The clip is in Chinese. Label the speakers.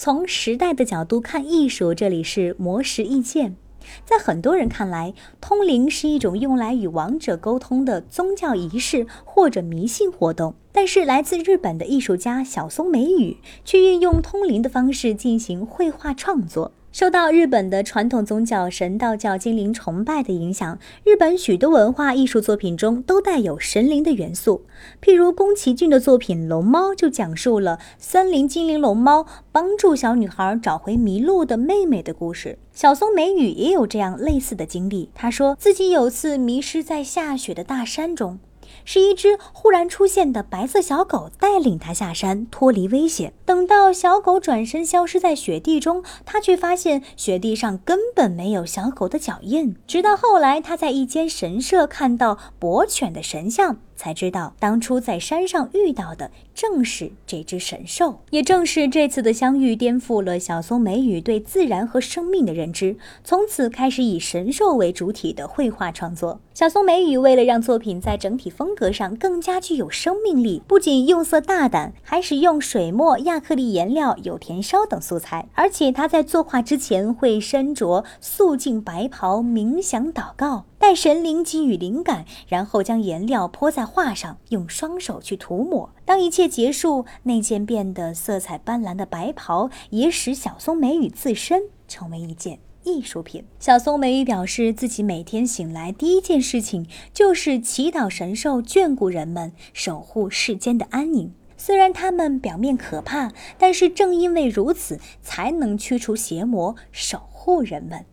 Speaker 1: 从时代的角度看艺术，这里是魔石意见。在很多人看来，通灵是一种用来与亡者沟通的宗教仪式或者迷信活动。但是，来自日本的艺术家小松美羽却运用通灵的方式进行绘画创作。受到日本的传统宗教神道教精灵崇拜的影响，日本许多文化艺术作品中都带有神灵的元素。譬如宫崎骏的作品《龙猫》就讲述了森林精灵龙猫帮助小女孩找回迷路的妹妹的故事。小松美羽也有这样类似的经历。她说自己有次迷失在下雪的大山中。是一只忽然出现的白色小狗带领他下山，脱离危险。等到小狗转身消失在雪地中，他却发现雪地上根本没有小狗的脚印。直到后来，他在一间神社看到博犬的神像。才知道，当初在山上遇到的正是这只神兽，也正是这次的相遇颠覆了小松美羽对自然和生命的认知，从此开始以神兽为主体的绘画创作。小松美羽为了让作品在整体风格上更加具有生命力，不仅用色大胆，还使用水墨、亚克力颜料、有田烧等素材，而且他在作画之前会身着素净白袍，冥想祷告。待神灵给予灵感，然后将颜料泼在画上，用双手去涂抹。当一切结束，那件变得色彩斑斓的白袍也使小松美羽自身成为一件艺术品。小松美羽表示，自己每天醒来第一件事情就是祈祷神兽眷顾人们，守护世间的安宁。虽然他们表面可怕，但是正因为如此，才能驱除邪魔，守护人们。